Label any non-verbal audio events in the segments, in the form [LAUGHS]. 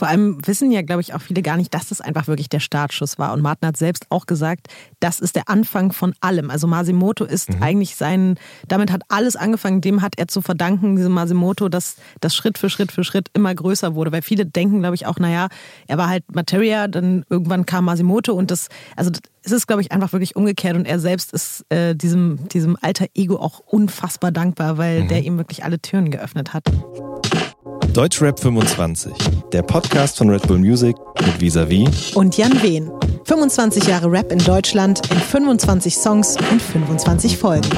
Vor allem wissen ja, glaube ich, auch viele gar nicht, dass das einfach wirklich der Startschuss war. Und Martin hat selbst auch gesagt, das ist der Anfang von allem. Also Masimoto ist mhm. eigentlich sein, damit hat alles angefangen, dem hat er zu verdanken, diesem Masimoto, dass das Schritt für Schritt für Schritt immer größer wurde. Weil viele denken, glaube ich, auch, naja, er war halt Materia, dann irgendwann kam Masimoto und das, also es ist, glaube ich, einfach wirklich umgekehrt und er selbst ist äh, diesem, diesem alter Ego auch unfassbar dankbar, weil mhm. der ihm wirklich alle Türen geöffnet hat. Deutschrap 25, der Podcast von Red Bull Music mit Visavi und Jan Wehn. 25 Jahre Rap in Deutschland in 25 Songs und 25 Folgen.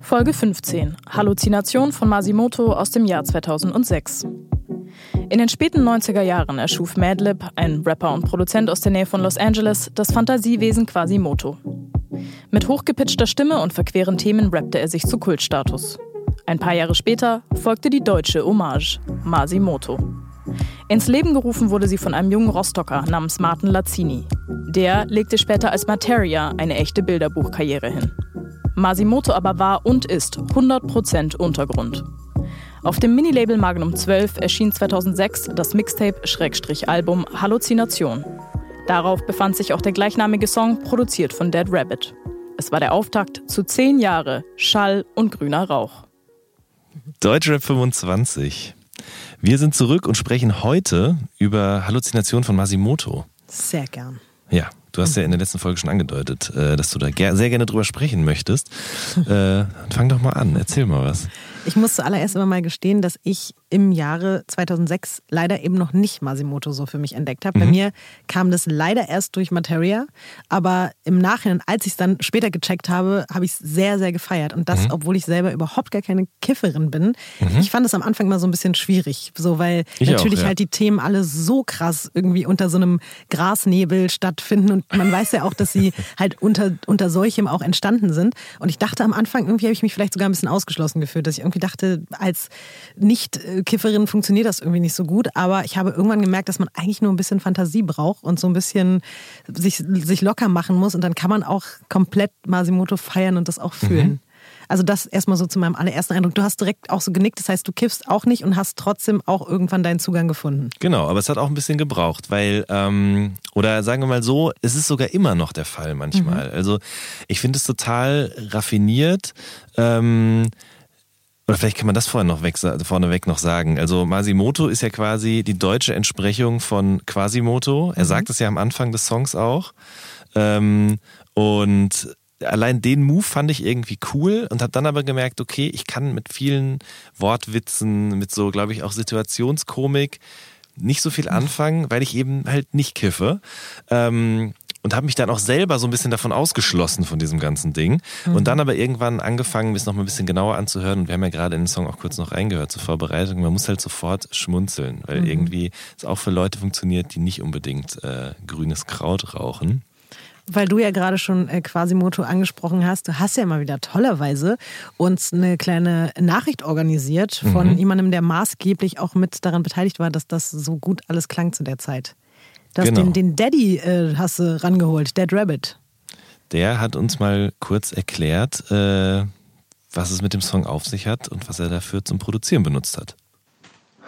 Folge 15. Halluzination von Masimoto aus dem Jahr 2006. In den späten 90er Jahren erschuf Madlib, ein Rapper und Produzent aus der Nähe von Los Angeles, das Fantasiewesen Quasimoto. Mit hochgepitchter Stimme und verqueren Themen rappte er sich zu Kultstatus. Ein paar Jahre später folgte die deutsche Hommage, Masimoto. Ins Leben gerufen wurde sie von einem jungen Rostocker namens Martin Lazzini. Der legte später als Materia eine echte Bilderbuchkarriere hin. Masimoto aber war und ist 100% Untergrund. Auf dem Minilabel Magnum 12 erschien 2006 das Mixtape-Album Halluzination. Darauf befand sich auch der gleichnamige Song, produziert von Dead Rabbit. Es war der Auftakt zu zehn Jahre Schall und grüner Rauch. Deutschrap 25. Wir sind zurück und sprechen heute über Halluzination von Masimoto. Sehr gern. Ja, du hast ja in der letzten Folge schon angedeutet, äh, dass du da sehr gerne drüber sprechen möchtest. [LAUGHS] Äh, fang doch mal an, erzähl mal was. Ich muss zuallererst immer mal gestehen, dass ich im Jahre 2006 leider eben noch nicht Masimoto so für mich entdeckt habe. Mhm. Bei mir kam das leider erst durch Materia, aber im Nachhinein, als ich es dann später gecheckt habe, habe ich es sehr, sehr gefeiert. Und das, mhm. obwohl ich selber überhaupt gar keine Kifferin bin. Mhm. Ich fand es am Anfang mal so ein bisschen schwierig, so weil ich natürlich auch, ja. halt die Themen alle so krass irgendwie unter so einem Grasnebel stattfinden und man weiß ja auch, dass sie [LAUGHS] halt unter, unter solchem auch entstanden sind. Und ich dachte am Anfang, irgendwie habe ich mich vielleicht sogar ein bisschen ausgeschlossen gefühlt, dass ich irgendwie dachte, als Nicht-Kifferin funktioniert das irgendwie nicht so gut. Aber ich habe irgendwann gemerkt, dass man eigentlich nur ein bisschen Fantasie braucht und so ein bisschen sich, sich locker machen muss. Und dann kann man auch komplett Masimoto feiern und das auch fühlen. Mhm. Also das erstmal so zu meinem allerersten Eindruck. Du hast direkt auch so genickt, das heißt, du kiffst auch nicht und hast trotzdem auch irgendwann deinen Zugang gefunden. Genau, aber es hat auch ein bisschen gebraucht, weil, ähm, oder sagen wir mal so, es ist sogar immer noch der Fall manchmal. Mhm. Also ich finde es total raffiniert. Ähm, oder vielleicht kann man das vorher noch weg, vorneweg noch sagen. Also Masimoto ist ja quasi die deutsche Entsprechung von Quasimoto. Er mhm. sagt es ja am Anfang des Songs auch. Ähm, und allein den Move fand ich irgendwie cool und habe dann aber gemerkt, okay, ich kann mit vielen Wortwitzen, mit so, glaube ich, auch Situationskomik nicht so viel anfangen, weil ich eben halt nicht kiffe. Ähm, und habe mich dann auch selber so ein bisschen davon ausgeschlossen von diesem ganzen Ding. Mhm. Und dann aber irgendwann angefangen, mir es noch mal ein bisschen genauer anzuhören. Und wir haben ja gerade in den Song auch kurz noch reingehört zur Vorbereitung. Man muss halt sofort schmunzeln, weil mhm. irgendwie es auch für Leute funktioniert, die nicht unbedingt äh, grünes Kraut rauchen. Weil du ja gerade schon äh, Quasimoto angesprochen hast, du hast ja mal wieder tollerweise uns eine kleine Nachricht organisiert von mhm. jemandem, der maßgeblich auch mit daran beteiligt war, dass das so gut alles klang zu der Zeit. Das genau. den, den Daddy äh, hast du rangeholt, Dead Rabbit. Der hat uns mal kurz erklärt, äh, was es mit dem Song auf sich hat und was er dafür zum Produzieren benutzt hat.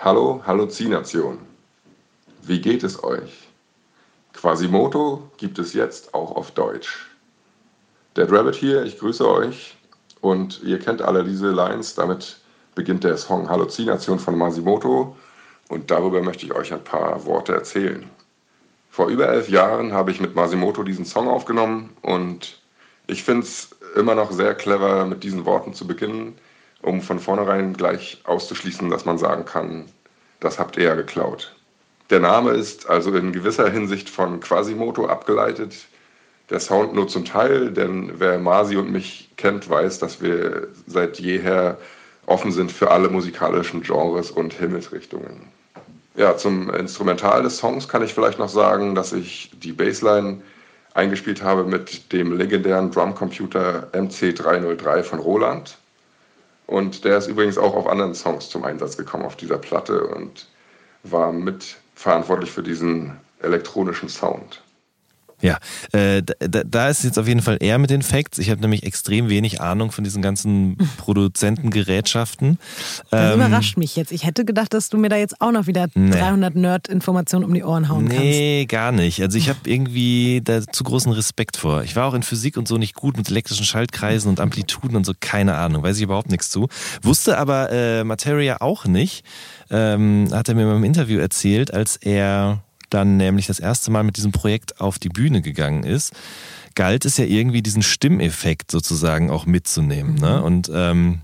Hallo, Halluzination. Wie geht es euch? Quasimoto gibt es jetzt auch auf Deutsch. Dead Rabbit hier, ich grüße euch und ihr kennt alle diese Lines. Damit beginnt der Song Halluzination von Masimoto und darüber möchte ich euch ein paar Worte erzählen. Vor über elf Jahren habe ich mit Masimoto diesen Song aufgenommen und ich finde es immer noch sehr clever, mit diesen Worten zu beginnen, um von vornherein gleich auszuschließen, dass man sagen kann, das habt ihr ja geklaut. Der Name ist also in gewisser Hinsicht von Quasimoto abgeleitet. Der Sound nur zum Teil, denn wer Masi und mich kennt, weiß, dass wir seit jeher offen sind für alle musikalischen Genres und Himmelsrichtungen. Ja, zum Instrumental des Songs kann ich vielleicht noch sagen, dass ich die Bassline eingespielt habe mit dem legendären Drumcomputer MC303 von Roland. Und der ist übrigens auch auf anderen Songs zum Einsatz gekommen auf dieser Platte und war mit verantwortlich für diesen elektronischen Sound. Ja, äh, da, da ist jetzt auf jeden Fall eher mit den Facts. Ich habe nämlich extrem wenig Ahnung von diesen ganzen [LAUGHS] Produzentengerätschaften. Das ähm, überrascht mich jetzt. Ich hätte gedacht, dass du mir da jetzt auch noch wieder nee. 300 Nerd-Informationen um die Ohren hauen nee, kannst. Nee, gar nicht. Also ich [LAUGHS] habe irgendwie da zu großen Respekt vor. Ich war auch in Physik und so nicht gut mit elektrischen Schaltkreisen und Amplituden und so, keine Ahnung. Weiß ich überhaupt nichts zu. Wusste aber äh, Materia auch nicht. Ähm, hat er mir mal im Interview erzählt, als er dann nämlich das erste Mal mit diesem Projekt auf die Bühne gegangen ist, galt es ja irgendwie diesen Stimmeffekt sozusagen auch mitzunehmen. Ne? Mhm. Und ähm,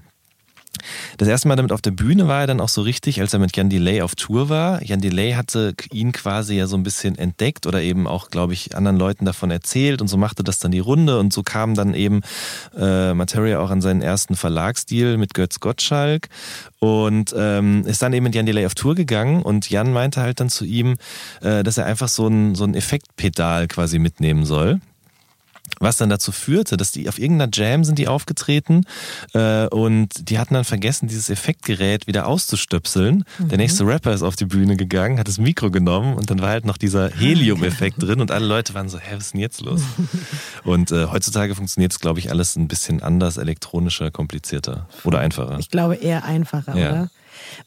das erste Mal damit auf der Bühne war er dann auch so richtig, als er mit Jan Delay auf Tour war. Jan Delay hatte ihn quasi ja so ein bisschen entdeckt oder eben auch, glaube ich, anderen Leuten davon erzählt und so machte das dann die Runde und so kam dann eben äh, Materia auch an seinen ersten Verlagsdeal mit Götz Gottschalk und ähm, ist dann eben mit Jan Delay auf Tour gegangen und Jan meinte halt dann zu ihm, äh, dass er einfach so ein, so ein Effektpedal quasi mitnehmen soll was dann dazu führte, dass die auf irgendeiner Jam sind die aufgetreten äh, und die hatten dann vergessen, dieses Effektgerät wieder auszustöpseln. Mhm. Der nächste Rapper ist auf die Bühne gegangen, hat das Mikro genommen und dann war halt noch dieser [LAUGHS] Helium-Effekt drin und alle Leute waren so, hä, was ist denn jetzt los? [LAUGHS] und äh, heutzutage funktioniert es, glaube ich, alles ein bisschen anders, elektronischer, komplizierter oder einfacher. Ich glaube eher einfacher, ja. oder?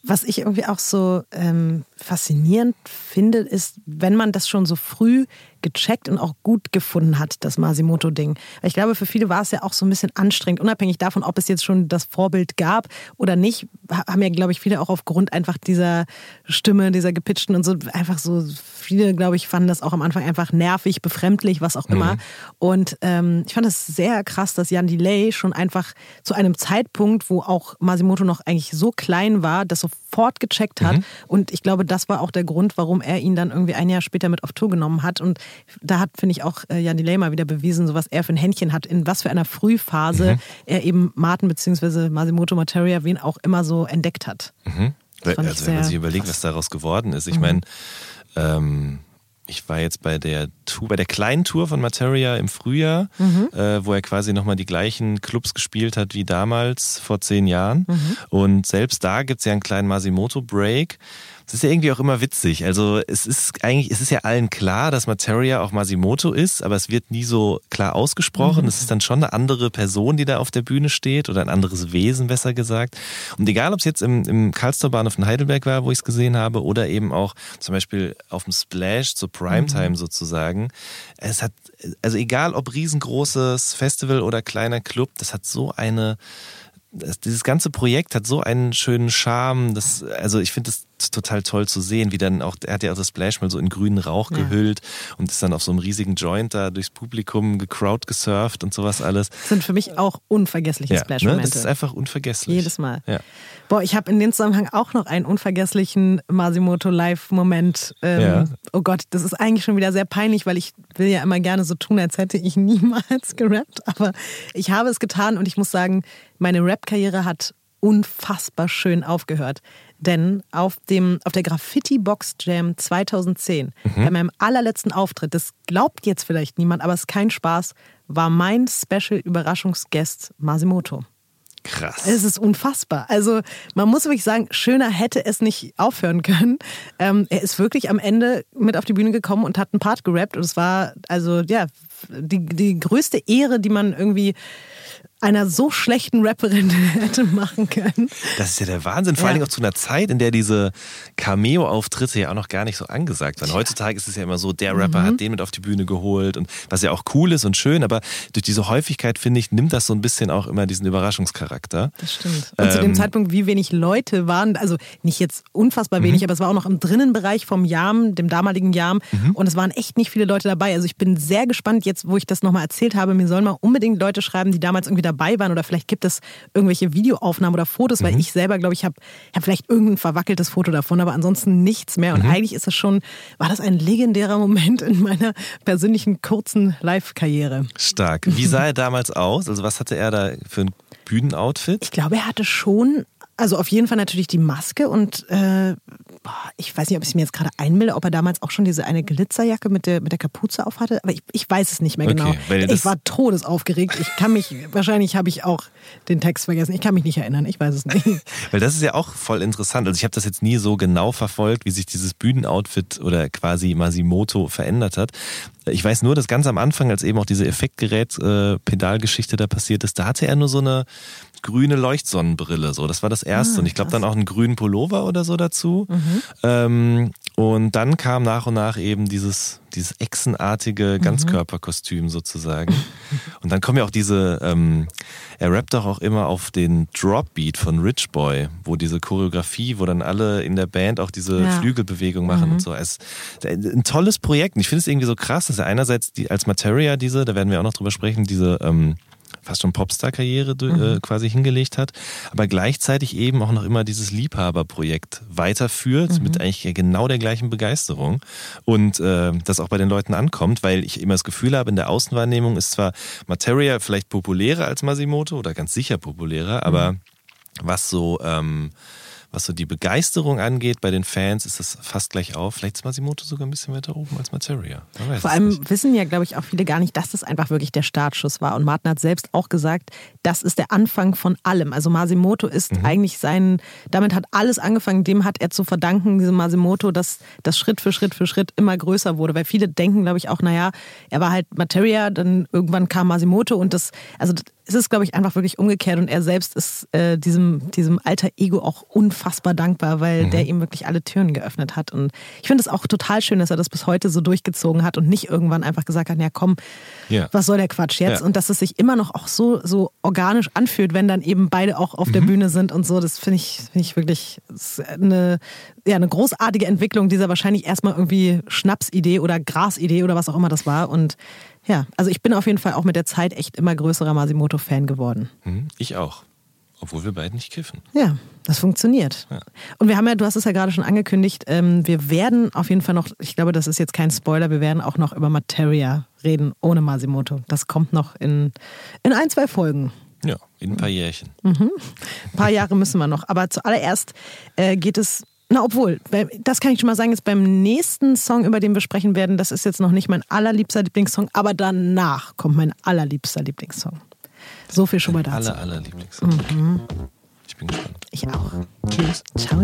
Was ich irgendwie auch so ähm, faszinierend finde, ist, wenn man das schon so früh gecheckt und auch gut gefunden hat, das Masimoto-Ding. Ich glaube, für viele war es ja auch so ein bisschen anstrengend, unabhängig davon, ob es jetzt schon das Vorbild gab oder nicht, haben ja, glaube ich, viele auch aufgrund einfach dieser Stimme, dieser gepitchten und so, einfach so, viele, glaube ich, fanden das auch am Anfang einfach nervig, befremdlich, was auch immer. Mhm. Und ähm, ich fand es sehr krass, dass Jan Delay schon einfach zu einem Zeitpunkt, wo auch Masimoto noch eigentlich so klein war, das sofort gecheckt hat. Mhm. Und ich glaube, das war auch der Grund, warum er ihn dann irgendwie ein Jahr später mit auf Tour genommen hat. Und da hat, finde ich, auch äh, Jan Delay mal wieder bewiesen, so was er für ein Händchen hat, in was für einer Frühphase mhm. er eben Martin bzw. Masimoto Materia, wen auch immer so entdeckt hat. Mhm. Also wenn man sich überlegt, krass. was daraus geworden ist. Ich mhm. meine, ähm, ich war jetzt bei der Tour, bei der kleinen Tour von Materia im Frühjahr, mhm. äh, wo er quasi nochmal die gleichen Clubs gespielt hat wie damals vor zehn Jahren. Mhm. Und selbst da gibt es ja einen kleinen Masimoto-Break. Es ist ja irgendwie auch immer witzig. Also es ist eigentlich, es ist ja allen klar, dass Materia auch Masimoto ist, aber es wird nie so klar ausgesprochen. Mhm. Es ist dann schon eine andere Person, die da auf der Bühne steht oder ein anderes Wesen, besser gesagt. Und egal, ob es jetzt im, im Karlstor-Bahnhof in Heidelberg war, wo ich es gesehen habe, oder eben auch zum Beispiel auf dem Splash zur Primetime mhm. sozusagen. Es hat, also egal ob riesengroßes Festival oder kleiner Club, das hat so eine dieses ganze Projekt hat so einen schönen Charme. Das, also ich finde das total toll zu sehen, wie dann auch, er hat ja auch das Splash mal so in grünen Rauch ja. gehüllt und ist dann auf so einem riesigen Joint da durchs Publikum gecrowd gesurft und sowas alles. Das sind für mich auch unvergessliche ja, Splash-Momente. Ne? Das ist einfach unvergesslich. Jedes Mal. Ja. Boah, ich habe in dem Zusammenhang auch noch einen unvergesslichen Masimoto Live-Moment. Ähm, ja. Oh Gott, das ist eigentlich schon wieder sehr peinlich, weil ich will ja immer gerne so tun, als hätte ich [LAUGHS] niemals gerappt. Aber ich habe es getan und ich muss sagen, meine Rap-Karriere hat unfassbar schön aufgehört. Denn auf, dem, auf der Graffiti Box Jam 2010, mhm. bei meinem allerletzten Auftritt, das glaubt jetzt vielleicht niemand, aber es ist kein Spaß, war mein Special Überraschungsguest Masimoto. Krass. Es ist unfassbar. Also man muss wirklich sagen, schöner hätte es nicht aufhören können. Ähm, er ist wirklich am Ende mit auf die Bühne gekommen und hat einen Part gerappt. Und es war also ja die, die größte Ehre, die man irgendwie einer so schlechten Rapperin [LAUGHS] hätte machen können. Das ist ja der Wahnsinn. Vor ja. allen Dingen auch zu einer Zeit, in der diese Cameo-Auftritte ja auch noch gar nicht so angesagt waren. Heutzutage ist es ja immer so, der Rapper mhm. hat den mit auf die Bühne geholt und was ja auch cool ist und schön, aber durch diese Häufigkeit, finde ich, nimmt das so ein bisschen auch immer diesen Überraschungscharakter. Das stimmt. Und ähm, zu dem ähm, Zeitpunkt, wie wenig Leute waren, also nicht jetzt unfassbar wenig, mhm. aber es war auch noch im Drinnenbereich vom Jam, dem damaligen Jam mhm. und es waren echt nicht viele Leute dabei. Also ich bin sehr gespannt jetzt, wo ich das nochmal erzählt habe, mir sollen mal unbedingt Leute schreiben, die damals irgendwie dabei waren oder vielleicht gibt es irgendwelche Videoaufnahmen oder Fotos, weil mhm. ich selber, glaube ich, habe hab vielleicht irgendein verwackeltes Foto davon, aber ansonsten nichts mehr. Und mhm. eigentlich ist es schon, war das ein legendärer Moment in meiner persönlichen kurzen Live-Karriere. Stark. Wie sah er damals aus? Also was hatte er da für ein Bühnenoutfit? Ich glaube, er hatte schon also auf jeden Fall natürlich die Maske und äh, ich weiß nicht, ob ich es mir jetzt gerade einbilde, ob er damals auch schon diese eine Glitzerjacke mit der, mit der Kapuze auf hatte, aber ich, ich weiß es nicht mehr genau. Okay, ich war todesaufgeregt. Ich kann mich, [LAUGHS] wahrscheinlich habe ich auch den Text vergessen. Ich kann mich nicht erinnern, ich weiß es nicht. [LAUGHS] weil das ist ja auch voll interessant. Also ich habe das jetzt nie so genau verfolgt, wie sich dieses Bühnenoutfit oder quasi Masimoto verändert hat. ich weiß nur, dass ganz am Anfang, als eben auch diese Effektgerät-Pedalgeschichte da passiert ist, da hatte er nur so eine grüne Leuchtsonnenbrille. So, das war das erste. Ah, und ich glaube dann auch einen grünen Pullover oder so dazu. Mhm. Ähm, und dann kam nach und nach eben dieses, dieses echsenartige mhm. Ganzkörperkostüm sozusagen. [LAUGHS] und dann kommen ja auch diese, ähm, er rappt doch auch immer auf den Dropbeat von Rich Boy, wo diese Choreografie, wo dann alle in der Band auch diese ja. Flügelbewegung machen mhm. und so. Es ein tolles Projekt. Und ich finde es irgendwie so krass, dass er einerseits die, als Materia diese, da werden wir auch noch drüber sprechen, diese ähm, fast schon Popstar-Karriere äh, mhm. quasi hingelegt hat, aber gleichzeitig eben auch noch immer dieses Liebhaberprojekt weiterführt mhm. mit eigentlich genau der gleichen Begeisterung und äh, das auch bei den Leuten ankommt, weil ich immer das Gefühl habe, in der Außenwahrnehmung ist zwar Materia vielleicht populärer als Masimoto oder ganz sicher populärer, aber mhm. was so ähm, was so die Begeisterung angeht bei den Fans, ist das fast gleich auf. Vielleicht ist Masimoto sogar ein bisschen weiter oben als Materia. Vor allem nicht. wissen ja, glaube ich, auch viele gar nicht, dass das einfach wirklich der Startschuss war. Und Martin hat selbst auch gesagt, das ist der Anfang von allem. Also Masimoto ist mhm. eigentlich sein, damit hat alles angefangen, dem hat er zu verdanken, diesem Masimoto, dass das Schritt für Schritt für Schritt immer größer wurde. Weil viele denken, glaube ich, auch, naja, er war halt Materia, dann irgendwann kam Masimoto und das, also es ist, glaube ich, einfach wirklich umgekehrt und er selbst ist äh, diesem, diesem alter Ego auch unfassbar dankbar, weil mhm. der ihm wirklich alle Türen geöffnet hat. Und ich finde es auch total schön, dass er das bis heute so durchgezogen hat und nicht irgendwann einfach gesagt hat, ja komm, ja. was soll der Quatsch jetzt? Ja. Und dass es sich immer noch auch so, so organisch anfühlt, wenn dann eben beide auch auf mhm. der Bühne sind und so. Das finde ich, find ich wirklich eine, ja, eine großartige Entwicklung dieser wahrscheinlich erstmal irgendwie Schnapsidee oder Grasidee oder was auch immer das war. Und ja, also ich bin auf jeden Fall auch mit der Zeit echt immer größerer Masimoto-Fan geworden. Mhm, ich auch. Obwohl wir beide nicht kiffen. Ja, das funktioniert. Ja. Und wir haben ja, du hast es ja gerade schon angekündigt, ähm, wir werden auf jeden Fall noch, ich glaube, das ist jetzt kein Spoiler, wir werden auch noch über Materia reden, ohne Masimoto. Das kommt noch in, in ein, zwei Folgen. Ja, in ein paar Jährchen. Mhm. Ein paar Jahre müssen wir noch. Aber zuallererst äh, geht es na, obwohl, das kann ich schon mal sagen, jetzt beim nächsten Song, über den wir sprechen werden, das ist jetzt noch nicht mein allerliebster Lieblingssong, aber danach kommt mein allerliebster Lieblingssong. So viel schon mal dazu. Aller, allerliebligster. Mhm. Ich bin gespannt. Ich auch. Tschüss. Ciao.